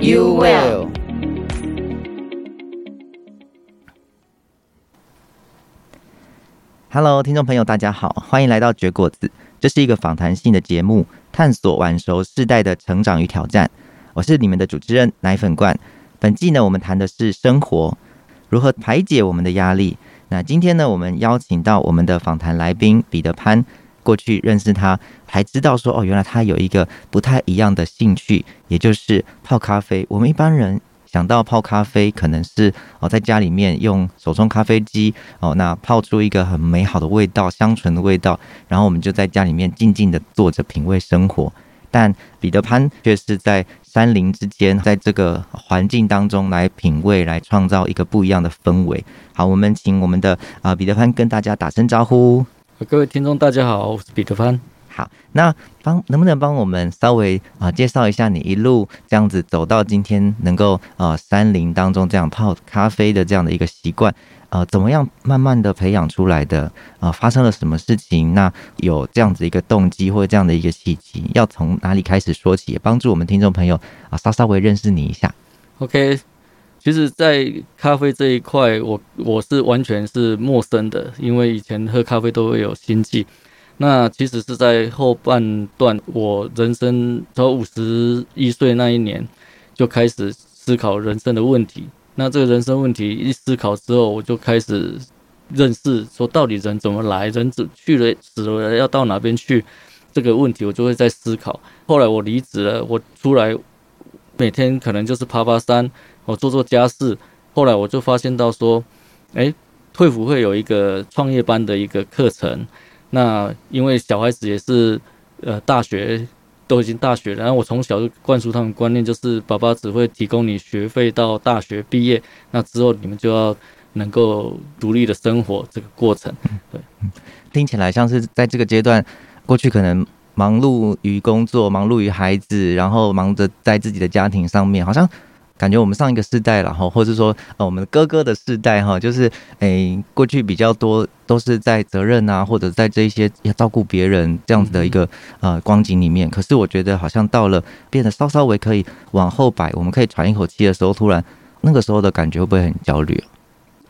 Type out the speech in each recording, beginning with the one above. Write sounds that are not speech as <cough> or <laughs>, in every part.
you will。Hello，听众朋友，大家好，欢迎来到绝果子。这是一个访谈性的节目，探索晚熟世代的成长与挑战。我是你们的主持人奶粉罐。本季呢，我们谈的是生活如何排解我们的压力。那今天呢，我们邀请到我们的访谈来宾彼得潘。过去认识他，还知道说哦，原来他有一个不太一样的兴趣，也就是泡咖啡。我们一般人。想到泡咖啡，可能是哦，在家里面用手冲咖啡机哦，那泡出一个很美好的味道，香醇的味道，然后我们就在家里面静静的坐着品味生活。但彼得潘却是在山林之间，在这个环境当中来品味，来创造一个不一样的氛围。好，我们请我们的啊彼得潘跟大家打声招呼。各位听众，大家好，我是彼得潘。好，那帮能不能帮我们稍微啊、呃、介绍一下你一路这样子走到今天，能够呃山林当中这样泡咖啡的这样的一个习惯，呃，怎么样慢慢的培养出来的？啊、呃，发生了什么事情？那有这样子一个动机或者这样的一个契机，要从哪里开始说起，也帮助我们听众朋友啊、呃、稍稍微认识你一下。OK，其实，在咖啡这一块，我我是完全是陌生的，因为以前喝咖啡都会有心悸。那其实是在后半段，我人生从五十一岁那一年就开始思考人生的问题。那这个人生问题一思考之后，我就开始认识说，到底人怎么来，人怎去了死了要到哪边去？这个问题我就会在思考。后来我离职了，我出来每天可能就是爬爬山，我做做家事。后来我就发现到说，哎，退辅会有一个创业班的一个课程。那因为小孩子也是，呃，大学都已经大学了，然后我从小就灌输他们观念，就是爸爸只会提供你学费到大学毕业，那之后你们就要能够独立的生活这个过程。对，听起来像是在这个阶段，过去可能忙碌于工作，忙碌于孩子，然后忙着在自己的家庭上面，好像。感觉我们上一个世代了哈，或者说呃我们哥哥的世代哈，就是诶、欸、过去比较多都是在责任啊，或者在这一些要照顾别人这样子的一个呃光景里面。可是我觉得好像到了变得稍稍微可以往后摆，我们可以喘一口气的时候，突然那个时候的感觉会不会很焦虑？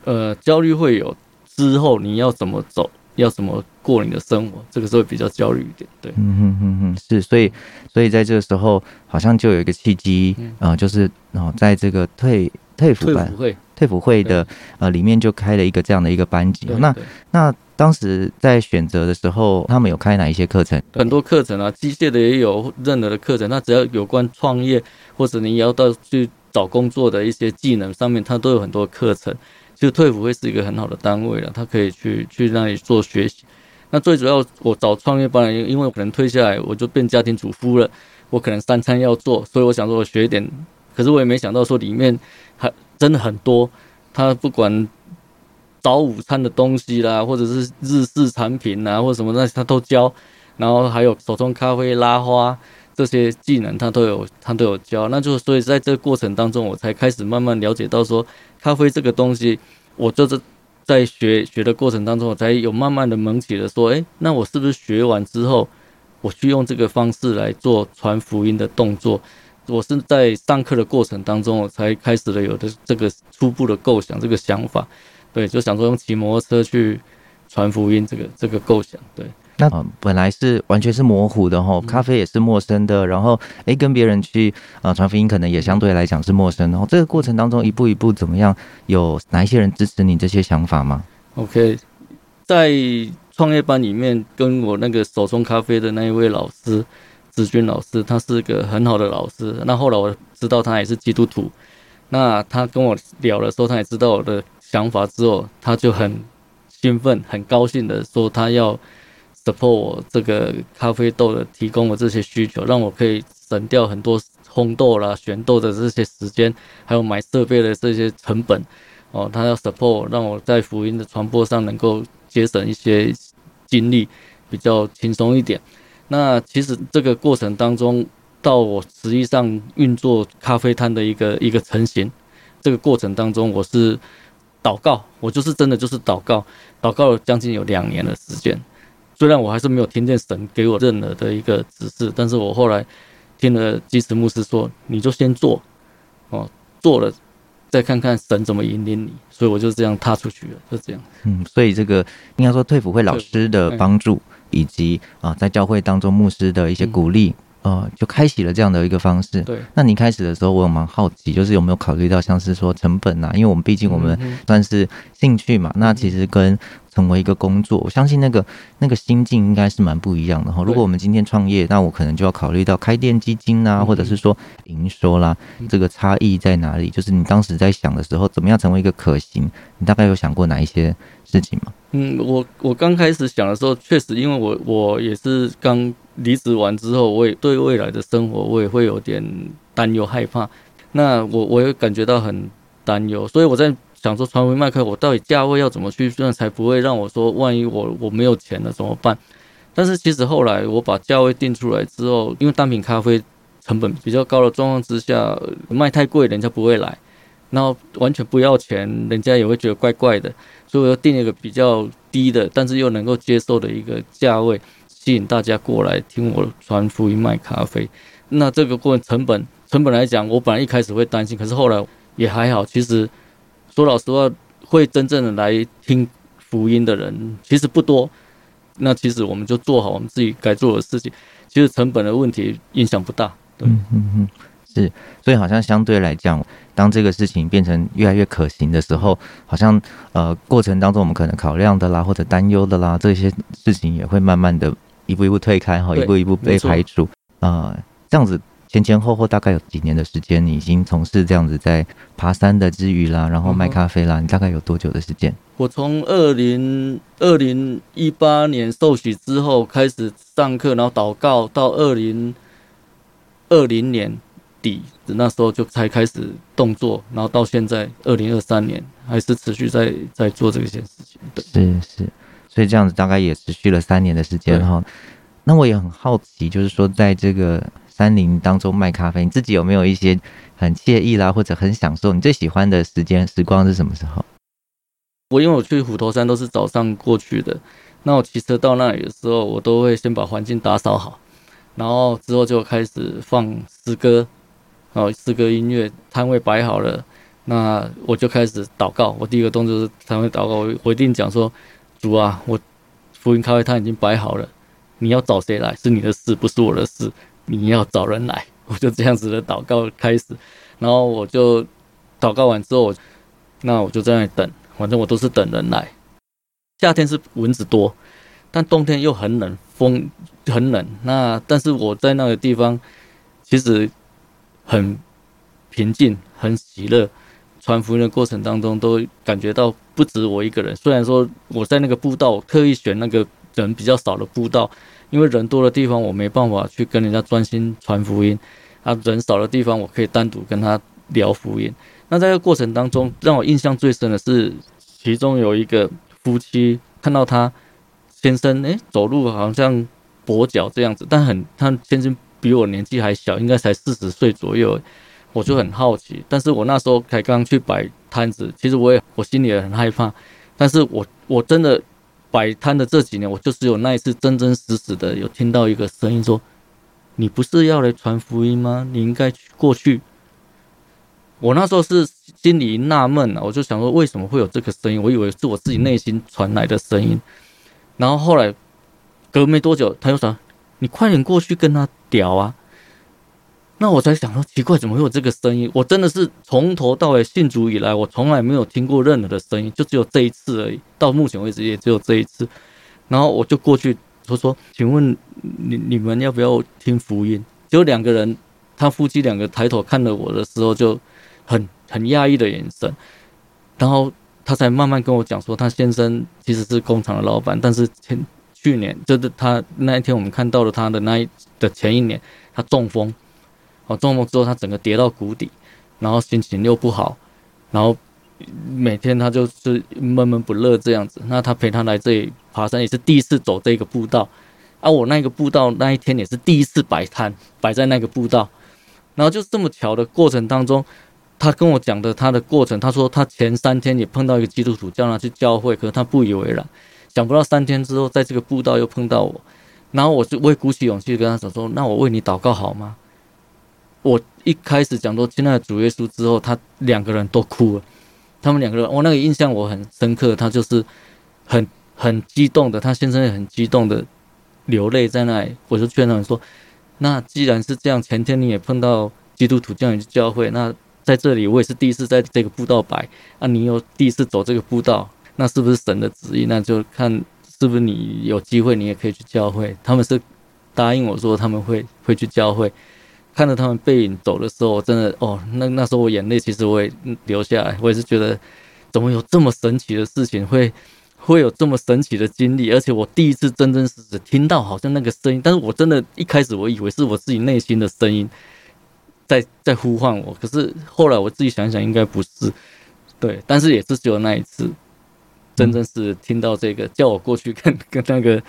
呃，焦虑会有，之后你要怎么走？要怎么过你的生活？这个时候比较焦虑一点，对，嗯哼哼哼，是，所以，所以在这个时候，好像就有一个契机，嗯、呃，就是哦，在这个退退辅班、会退辅会的呃里面就开了一个这样的一个班级。那那当时在选择的时候，他们有开哪一些课程？很多课程啊，机械的也有，任何的课程，那只要有关创业或者你要到去找工作的一些技能上面，它都有很多课程。就退伍会是一个很好的单位了，他可以去去那里做学习。那最主要，我找创业班，因为我可能退下来，我就变家庭主妇了，我可能三餐要做，所以我想说我学一点。可是我也没想到说里面还真的很多，他不管早午餐的东西啦，或者是日式产品啊，或者什么那些他都教。然后还有手冲咖啡、拉花这些技能，他都有他都有教。那就所以在这个过程当中，我才开始慢慢了解到说。咖啡这个东西，我就是在学学的过程当中，我才有慢慢的萌起了说，诶，那我是不是学完之后，我去用这个方式来做传福音的动作？我是在上课的过程当中，我才开始了有的这个初步的构想，这个想法，对，就想说用骑摩托车去传福音，这个这个构想，对。那本来是完全是模糊的哈，咖啡也是陌生的，然后诶，跟别人去啊传福音，可能也相对来讲是陌生的。然后这个过程当中一步一步怎么样？有哪一些人支持你这些想法吗？OK，在创业班里面，跟我那个手冲咖啡的那一位老师子君老师，他是个很好的老师。那后来我知道他也是基督徒，那他跟我聊的时候，他也知道我的想法之后，他就很兴奋、很高兴的说他要。Support 我这个咖啡豆的提供的这些需求，让我可以省掉很多烘豆啦、选豆的这些时间，还有买设备的这些成本，哦，他要 support 让我在福音的传播上能够节省一些精力，比较轻松一点。那其实这个过程当中，到我实际上运作咖啡摊的一个一个成型，这个过程当中，我是祷告，我就是真的就是祷告，祷告了将近有两年的时间。虽然我还是没有听见神给我任何的一个指示，但是我后来听了基慈牧师说，你就先做，哦，做了再看看神怎么引领你，所以我就这样踏出去了，就这样。嗯，所以这个应该说退辅会老师的帮助，以及啊在教会当中牧师的一些鼓励。呃，就开启了这样的一个方式。对，那你开始的时候，我有蛮好奇，就是有没有考虑到像是说成本啊？因为我们毕竟我们算是兴趣嘛，嗯、那其实跟成为一个工作，我相信那个那个心境应该是蛮不一样的哈。如果我们今天创业，那我可能就要考虑到开店基金啊，或者是说营收啦，这个差异在哪里？就是你当时在想的时候，怎么样成为一个可行？你大概有想过哪一些事情吗？嗯，我我刚开始想的时候，确实因为我我也是刚。离职完之后，我也对未来的生活，我也会有点担忧害怕。那我我也感觉到很担忧，所以我在想说，传福音麦克，我到底价位要怎么去算，才不会让我说，万一我我没有钱了怎么办？但是其实后来我把价位定出来之后，因为单品咖啡成本比较高的状况之下，卖太贵人家不会来，然后完全不要钱，人家也会觉得怪怪的，所以我要定一个比较低的，但是又能够接受的一个价位。吸引大家过来听我传福音卖咖啡，那这个过程成本成本来讲，我本来一开始会担心，可是后来也还好。其实说老实话，会真正的来听福音的人其实不多。那其实我们就做好我们自己该做的事情，其实成本的问题影响不大。对，嗯嗯嗯，是。所以好像相对来讲，当这个事情变成越来越可行的时候，好像呃过程当中我们可能考量的啦，或者担忧的啦，这些事情也会慢慢的。一步一步推开哈，一步一步被排除啊、呃，这样子前前后后大概有几年的时间，你已经从事这样子在爬山的之余啦，然后卖咖啡啦，你大概有多久的时间？我从二零二零一八年受洗之后开始上课，然后祷告到二零二零年底，那时候就才开始动作，然后到现在二零二三年还是持续在在做这件事情。对，是是。所以这样子大概也持续了三年的时间哈。那我也很好奇，就是说在这个山林当中卖咖啡，你自己有没有一些很惬意啦，或者很享受你最喜欢的时间时光是什么时候？我因为我去虎头山都是早上过去的，那我骑车到那里的时候，我都会先把环境打扫好，然后之后就开始放诗歌，然后诗歌音乐，摊位摆好了，那我就开始祷告。我第一个动作是摊位祷告，我我一定讲说。主啊，我福音咖啡摊已经摆好了，你要找谁来是你的事，不是我的事。你要找人来，我就这样子的祷告开始，然后我就祷告完之后，那我就在那里等，反正我都是等人来。夏天是蚊子多，但冬天又很冷，风很冷。那但是我在那个地方其实很平静，很喜乐。传福音的过程当中，都感觉到不止我一个人。虽然说我在那个步道，我特意选那个人比较少的步道，因为人多的地方我没办法去跟人家专心传福音。啊，人少的地方我可以单独跟他聊福音。那在这个过程当中，让我印象最深的是，其中有一个夫妻看到他先生，诶，走路好像跛脚这样子，但很他先生比我年纪还小，应该才四十岁左右。我就很好奇，但是我那时候才刚去摆摊子，其实我也我心里也很害怕，但是我我真的摆摊的这几年，我就是有那一次真真实实的有听到一个声音说：“你不是要来传福音吗？你应该去过去。”我那时候是心里纳闷啊，我就想说为什么会有这个声音？我以为是我自己内心传来的声音，然后后来隔没多久，他又说：“你快点过去跟他屌啊！”那我才想说，奇怪，怎么会有这个声音？我真的是从头到尾信主以来，我从来没有听过任何的声音，就只有这一次而已。到目前为止，也只有这一次。然后我就过去，他说：“请问你你们要不要听福音？”就两个人，他夫妻两个抬头看着我的时候，就很很讶异的眼神。然后他才慢慢跟我讲说，他先生其实是工厂的老板，但是前去年就是他那一天我们看到了他的那一的前一年，他中风。哦，中风之后他整个跌到谷底，然后心情又不好，然后每天他就是闷闷不乐这样子。那他陪他来这里爬山也是第一次走这个步道，啊，我那个步道那一天也是第一次摆摊摆在那个步道，然后就这么巧的过程当中，他跟我讲的他的过程，他说他前三天也碰到一个基督徒叫他去教会，可是他不以为然，想不到三天之后在这个步道又碰到我。然后我就我也鼓起勇气跟他讲说：“那我为你祷告好吗？”我一开始讲说亲爱的主耶稣之后，他两个人都哭了。他们两个人，我那个印象我很深刻。他就是很很激动的，他先生也很激动的流泪在那里。我就劝他们说：“那既然是这样，前天你也碰到基督徒叫你去教会，那在这里我也是第一次在这个步道摆，啊，你又第一次走这个步道，那是不是神的旨意？那就看。”是不是你有机会，你也可以去教会？他们是答应我说他们会会去教会。看着他们背影走的时候，我真的哦，那那时候我眼泪其实我也流下来。我也是觉得，怎么有这么神奇的事情，会会有这么神奇的经历？而且我第一次真真实实听到好像那个声音，但是我真的一开始我以为是我自己内心的声音在在呼唤我，可是后来我自己想想，应该不是。对，但是也是只有那一次。真正是听到这个叫我过去跟跟那个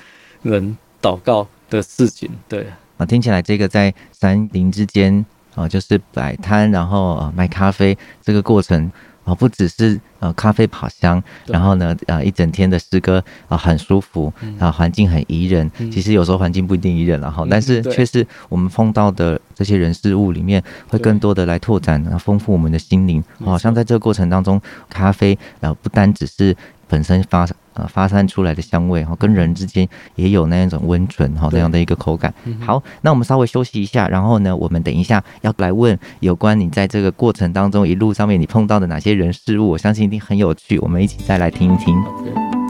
人祷告的事情，对啊，听起来这个在山林之间啊，就是摆摊，然后啊卖咖啡这个过程啊，不只是呃咖啡跑香，然后呢啊一整天的诗歌啊很舒服啊，环境很宜人。其实有时候环境不一定宜人，然后但是却是我们碰到的这些人事物里面，会更多的来拓展啊，丰富我们的心灵。好像在这个过程当中，咖啡啊不单只是。本身发呃发散出来的香味哈，跟人之间也有那一种温存哈，那样的一个口感。好，那我们稍微休息一下，然后呢，我们等一下要来问有关你在这个过程当中一路上面你碰到的哪些人事物，我相信一定很有趣。我们一起再来听一听。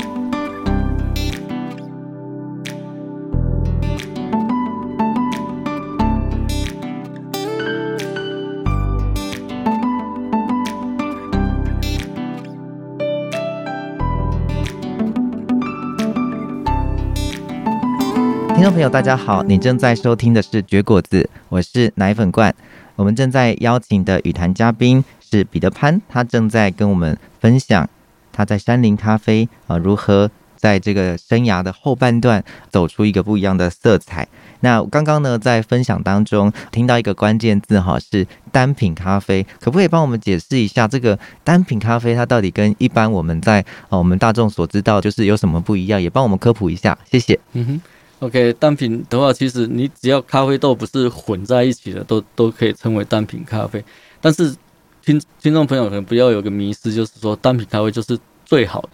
听众朋友，大家好，你正在收听的是绝果子，我是奶粉罐。我们正在邀请的与谈嘉宾是彼得潘，他正在跟我们分享他在山林咖啡啊如何在这个生涯的后半段走出一个不一样的色彩。那刚刚呢，在分享当中听到一个关键字哈，是单品咖啡，可不可以帮我们解释一下这个单品咖啡它到底跟一般我们在啊我们大众所知道就是有什么不一样？也帮我们科普一下，谢谢。嗯哼。OK，单品的话，其实你只要咖啡豆不是混在一起的，都都可以称为单品咖啡。但是听听众朋友可能不要有个迷思，就是说单品咖啡就是最好的。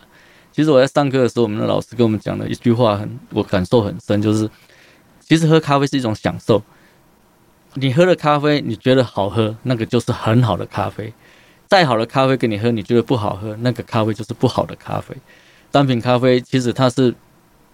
其实我在上课的时候，我们的老师跟我们讲的一句话很，我感受很深，就是其实喝咖啡是一种享受。你喝的咖啡你觉得好喝，那个就是很好的咖啡。再好的咖啡给你喝，你觉得不好喝，那个咖啡就是不好的咖啡。单品咖啡其实它是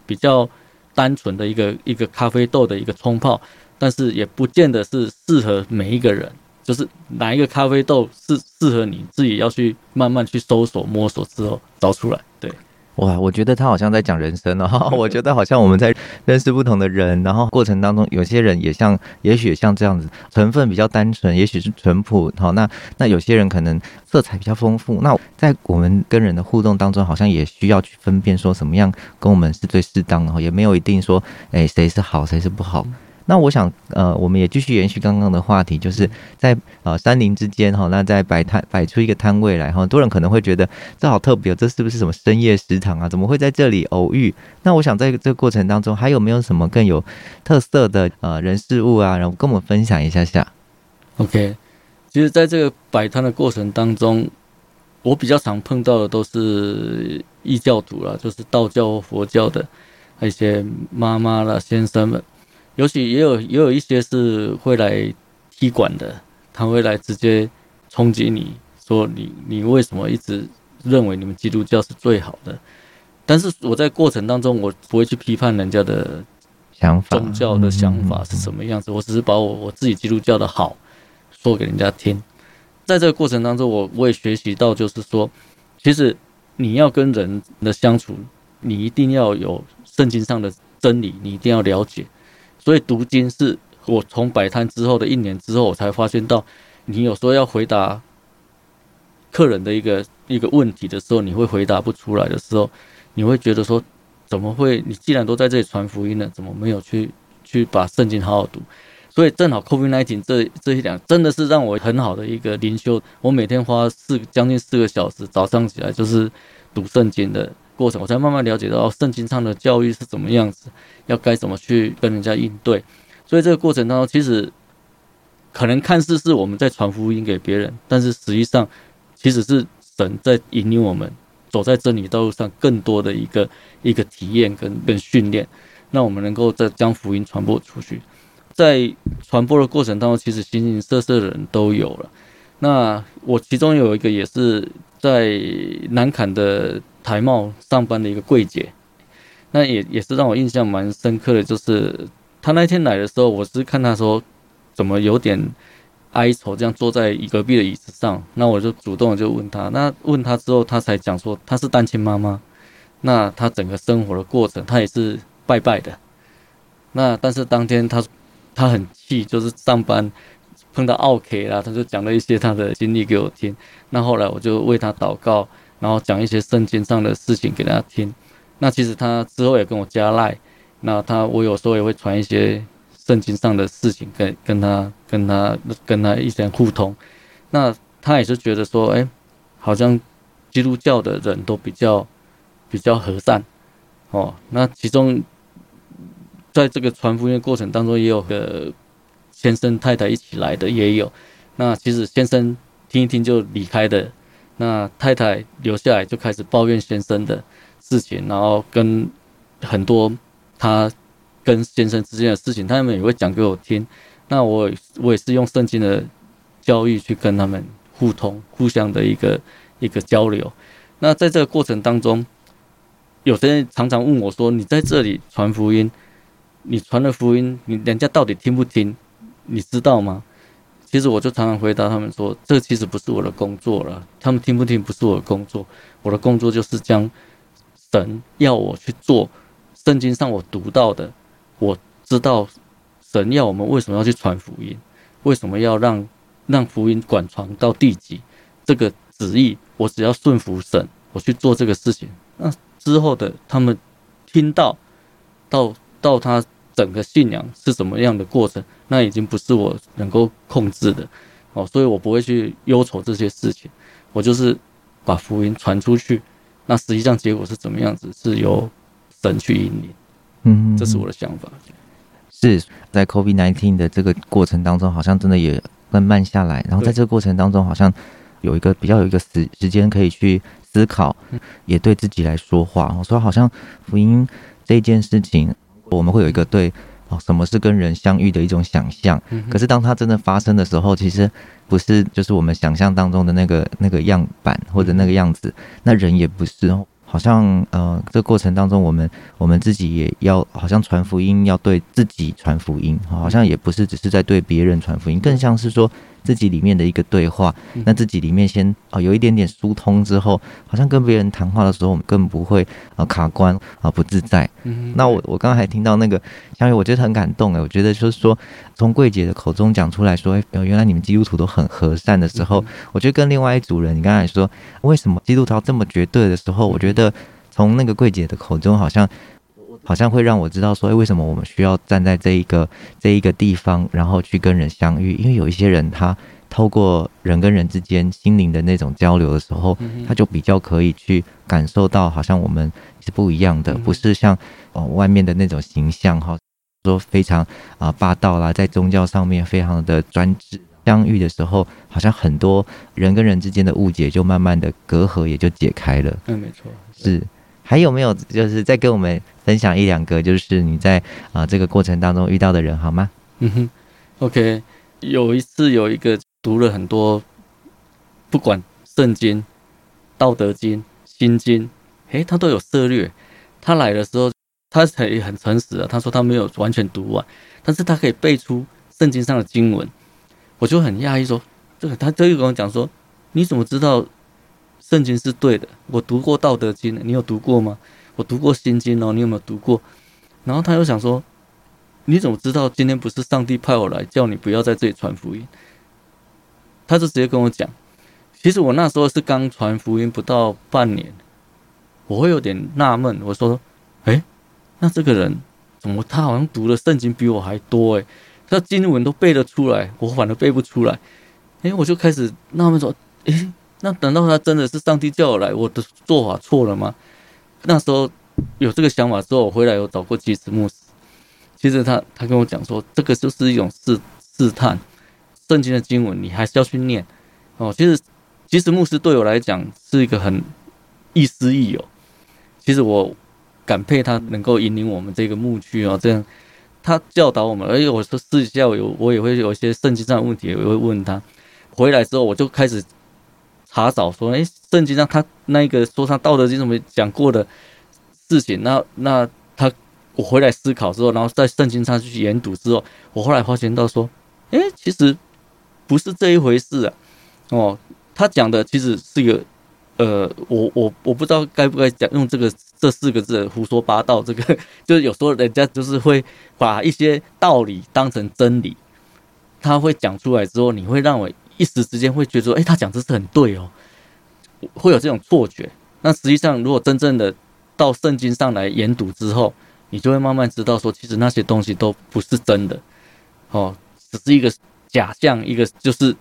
比较。单纯的一个一个咖啡豆的一个冲泡，但是也不见得是适合每一个人。就是哪一个咖啡豆是适合你自己要去慢慢去搜索摸索之后找出来。对。哇，我觉得他好像在讲人生哦。<laughs> 我觉得好像我们在认识不同的人，然后过程当中，有些人也像，也许像这样子，成分比较单纯，也许是淳朴。好，那那有些人可能色彩比较丰富。那在我们跟人的互动当中，好像也需要去分辨说什么样跟我们是最适当的，也没有一定说，哎，谁是好，谁是不好。那我想，呃，我们也继续延续刚刚的话题，就是在呃山林之间哈，那在摆摊摆出一个摊位来哈，很多人可能会觉得这好特别，这是不是什么深夜食堂啊？怎么会在这里偶遇？那我想在这个过程当中，还有没有什么更有特色的呃人事物啊？然后跟我们分享一下下。OK，其实在这个摆摊的过程当中，我比较常碰到的都是异教徒啦，就是道教、佛教的一些妈妈啦、先生们。尤其也有也有一些是会来踢馆的，他会来直接冲击你，说你你为什么一直认为你们基督教是最好的？但是我在过程当中，我不会去批判人家的想法，宗教的想法是什么样子，我只是把我我自己基督教的好说给人家听。在这个过程当中，我我也学习到，就是说，其实你要跟人的相处，你一定要有圣经上的真理，你一定要了解。所以读经是我从摆摊之后的一年之后，我才发现到，你有时候要回答客人的一个一个问题的时候，你会回答不出来的时候，你会觉得说，怎么会？你既然都在这里传福音了，怎么没有去去把圣经好好读？所以正好 COVID nineteen 这这一两真的是让我很好的一个灵修。我每天花四将近四个小时，早上起来就是读圣经的过程，我才慢慢了解到圣经上的教育是怎么样子，要该怎么去跟人家应对。所以这个过程当中，其实可能看似是我们在传福音给别人，但是实际上其实是神在引领我们走在真理道路上更多的一个一个体验跟跟训练，让我们能够再将福音传播出去。在传播的过程当中，其实形形色色的人都有了。那我其中有一个也是在南坎的台贸上班的一个柜姐，那也也是让我印象蛮深刻的，就是她那天来的时候，我是看她说怎么有点哀愁，这样坐在隔壁的椅子上。那我就主动就问她，那问她之后，她才讲说她是单亲妈妈，那她整个生活的过程，她也是拜拜的。那但是当天她她很气，就是上班碰到奥 K 啦，他就讲了一些他的经历给我听。那后来我就为他祷告，然后讲一些圣经上的事情给他听。那其实他之后也跟我加赖，那他我有时候也会传一些圣经上的事情跟跟他跟他跟他一些互通。那他也是觉得说，哎，好像基督教的人都比较比较和善哦。那其中。在这个传福音的过程当中，也有个先生太太一起来的，也有。那其实先生听一听就离开的，那太太留下来就开始抱怨先生的事情，然后跟很多他跟先生之间的事情，他们也会讲给我听。那我我也是用圣经的教育去跟他们互通，互相的一个一个交流。那在这个过程当中，有些人常常问我说：“你在这里传福音？”你传的福音，你人家到底听不听？你知道吗？其实我就常常回答他们说，这其实不是我的工作了。他们听不听不是我的工作，我的工作就是将神要我去做，圣经上我读到的，我知道神要我们为什么要去传福音，为什么要让让福音广传到地极，这个旨意，我只要顺服神，我去做这个事情。那之后的他们听到到到他。整个信仰是什么样的过程，那已经不是我能够控制的哦，所以我不会去忧愁这些事情，我就是把福音传出去，那实际上结果是怎么样子，是由神去引领，嗯，这是我的想法。是在 COVID nineteen 的这个过程当中，好像真的也慢慢下来，然后在这个过程当中，好像有一个比较有一个时时间可以去思考，也对自己来说话，我说好像福音这件事情。我们会有一个对哦，什么是跟人相遇的一种想象。可是当它真的发生的时候，其实不是就是我们想象当中的那个那个样板或者那个样子。那人也不是，好像呃，这过程当中，我们我们自己也要好像传福音，要对自己传福音，好像也不是只是在对别人传福音，更像是说。自己里面的一个对话，那自己里面先啊有一点点疏通之后，好像跟别人谈话的时候，我们更不会啊卡关啊不自在。那我我刚刚还听到那个香玉，我觉得很感动哎，我觉得就是说从柜姐的口中讲出来说，哎，原来你们基督徒都很和善的时候，我觉得跟另外一组人，你刚才说为什么基督徒这么绝对的时候，我觉得从那个柜姐的口中好像。好像会让我知道说，哎，为什么我们需要站在这一个这一个地方，然后去跟人相遇？因为有一些人，他透过人跟人之间心灵的那种交流的时候，他就比较可以去感受到，好像我们是不一样的，不是像哦外面的那种形象哈，说非常啊霸道啦，在宗教上面非常的专制。相遇的时候，好像很多人跟人之间的误解就慢慢的隔阂也就解开了。嗯，没错，是。还有没有就是再跟我们分享一两个，就是你在啊这个过程当中遇到的人好吗？嗯哼，OK，有一次有一个读了很多，不管圣经、道德经、心经，诶，他都有涉猎。他来的时候，他才很诚实啊，他说他没有完全读完，但是他可以背出圣经上的经文，我就很讶异说，这个他就跟我讲说，你怎么知道？圣经是对的，我读过《道德经》，你有读过吗？我读过《心经》哦，你有没有读过？然后他又想说，你怎么知道今天不是上帝派我来叫你不要在这里传福音？他就直接跟我讲，其实我那时候是刚传福音不到半年，我会有点纳闷，我说，哎，那这个人怎么他好像读的圣经比我还多诶，他经文都背得出来，我反而背不出来，哎，我就开始纳闷说，哎，那等到他真的是上帝叫我来，我的做法错了吗？那时候有这个想法之后，我回来有找过几次牧师。其实他他跟我讲说，这个就是一种试试探，圣经的经文你还是要去念哦。其实其实牧师对我来讲是一个很亦师亦友。其实我感佩他能够引领我们这个牧区哦，这样他教导我们。而且我说私底下我有我也会有一些圣经上的问题，我会问他。回来之后我就开始查找说，哎，圣经上他那个说他道德经怎么讲过的事情，那那他。我回来思考之后，然后在圣经上去研读之后，我后来发现到说，哎，其实不是这一回事啊。哦，他讲的其实是一个，呃，我我我不知道该不该讲用这个这四个字胡说八道。这个 <laughs> 就是有时候人家就是会把一些道理当成真理，他会讲出来之后，你会让我一时之间会觉得说，哎，他讲这是很对哦，会有这种错觉。那实际上，如果真正的到圣经上来研读之后，你就会慢慢知道，说其实那些东西都不是真的，哦，只是一个假象，一个就是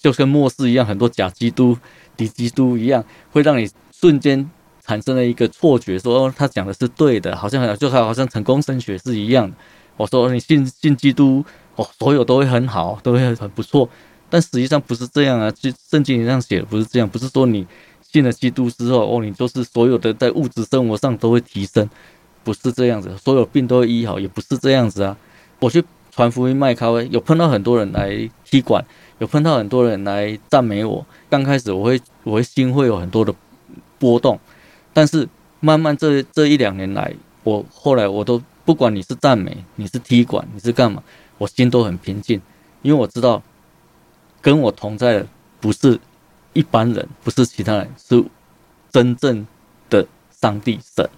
就跟末世一样，很多假基督、敌基督一样，会让你瞬间产生了一个错觉，说哦，他讲的是对的，好像很就好像成功神学是一样的。我说你信信基督，哦，所有都会很好，都会很不错，但实际上不是这样啊，就圣经上写的不是这样，不是说你信了基督之后，哦，你就是所有的在物质生活上都会提升。不是这样子，所有病都会医好，也不是这样子啊。我去传福音卖咖啡，有碰到很多人来踢馆，有碰到很多人来赞美我。刚开始我会，我会心会有很多的波动，但是慢慢这这一两年来，我后来我都不管你是赞美，你是踢馆，你是干嘛，我心都很平静，因为我知道跟我同在的不是一般人，不是其他人，是真正的上帝神。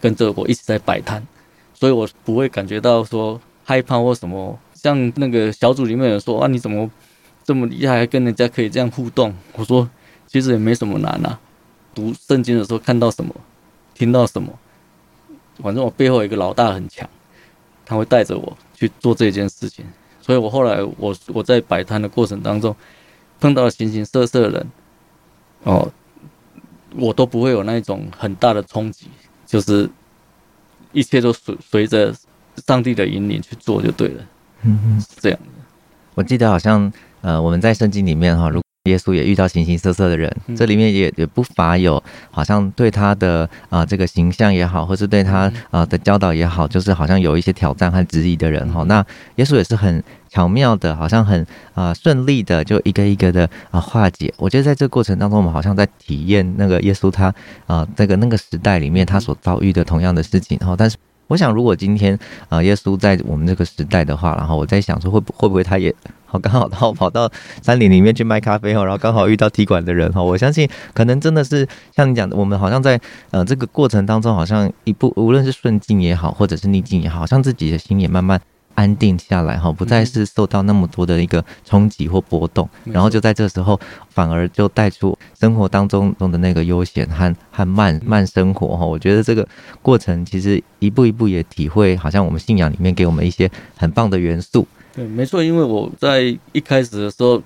跟着我一起在摆摊，所以我不会感觉到说害怕或什么。像那个小组里面有人说啊，你怎么这么厉害，还跟人家可以这样互动？我说其实也没什么难啊。读圣经的时候看到什么，听到什么，反正我背后一个老大很强，他会带着我去做这件事情。所以我后来我我在摆摊的过程当中碰到了形形色色的人，哦，我都不会有那种很大的冲击。就是一切都随随着上帝的引领去做就对了，嗯嗯，是这样的。我记得好像呃，我们在圣经里面哈，如果耶稣也遇到形形色色的人，嗯、这里面也也不乏有好像对他的啊、呃、这个形象也好，或是对他啊、呃、的教导也好，就是好像有一些挑战和质疑的人哈。那耶稣也是很巧妙的，好像很啊、呃、顺利的，就一个一个的啊、呃、化解。我觉得在这个过程当中，我们好像在体验那个耶稣他啊、呃、这个那个时代里面他所遭遇的同样的事情。然后，但是我想，如果今天啊、呃、耶稣在我们这个时代的话，然后我在想说，会不会不会他也好刚好到跑到山林里面去卖咖啡哦，然后刚好遇到踢馆的人哈。<laughs> 我相信可能真的是像你讲的，我们好像在呃这个过程当中，好像一步无论是顺境也好，或者是逆境也好，好像自己的心也慢慢。安定下来哈，不再是受到那么多的一个冲击或波动，然后就在这时候，反而就带出生活当中中的那个悠闲和和慢慢生活哈。我觉得这个过程其实一步一步也体会，好像我们信仰里面给我们一些很棒的元素。对，没错，因为我在一开始的时候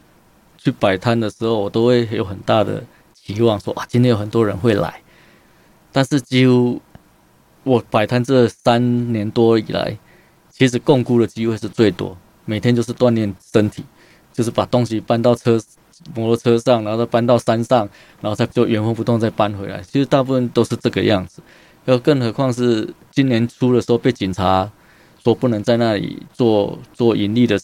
去摆摊的时候，我都会有很大的期望，说啊，今天有很多人会来。但是几乎我摆摊这三年多以来。其实共估的机会是最多，每天就是锻炼身体，就是把东西搬到车摩托车上，然后再搬到山上，然后再就原封不动再搬回来。其实大部分都是这个样子，又更何况是今年初的时候被警察说不能在那里做做盈利的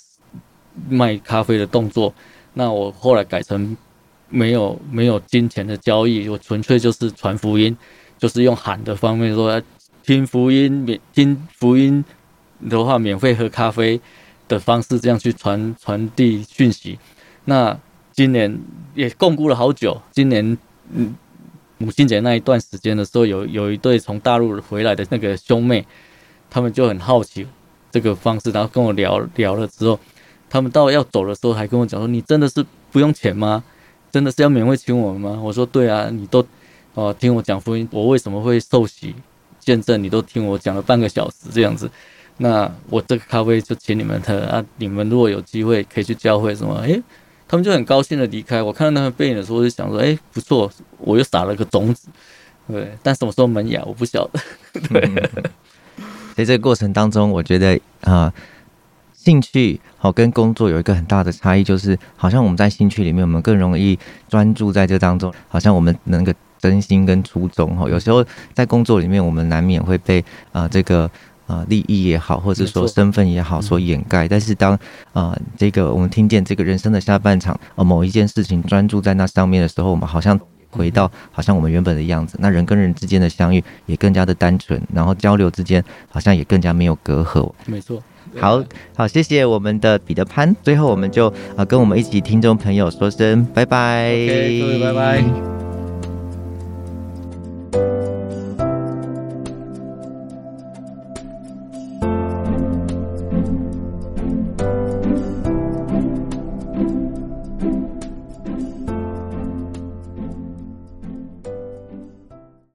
卖咖啡的动作，那我后来改成没有没有金钱的交易，我纯粹就是传福音，就是用喊的方面说听福音，免听福音。的话，免费喝咖啡的方式，这样去传传递讯息。那今年也共估了好久。今年，嗯，母亲节那一段时间的时候，有有一对从大陆回来的那个兄妹，他们就很好奇，这个方式，然后跟我聊聊了之后，他们到要走的时候还跟我讲说：“你真的是不用钱吗？真的是要免费请我们吗？”我说：“对啊，你都哦、呃、听我讲福音，我为什么会受洗见证？你都听我讲了半个小时这样子，那我这个咖啡就请你们喝啊！你们如果有机会可以去教会什么？诶，他们就很高兴的离开。我看到他们背影的时候，我就想说：诶，不错，我又撒了个种子。对，但什么时候萌芽，我不晓得。对。<laughs> <laughs> 嗯”在这个过程当中，我觉得啊、呃，兴趣好跟工作有一个很大的差异，就是好像我们在兴趣里面，我们更容易专注在这当中，好像我们能够真心跟初衷哈。有时候在工作里面，我们难免会被啊、呃、这个啊、呃、利益也好，或者说身份也好所掩盖。但是当啊、呃、这个我们听见这个人生的下半场，呃某一件事情专注在那上面的时候，我们好像。回到好像我们原本的样子，那人跟人之间的相遇也更加的单纯，然后交流之间好像也更加没有隔阂。没错，好好谢谢我们的彼得潘，最后我们就啊跟我们一起听众朋友说声拜拜，各位拜拜。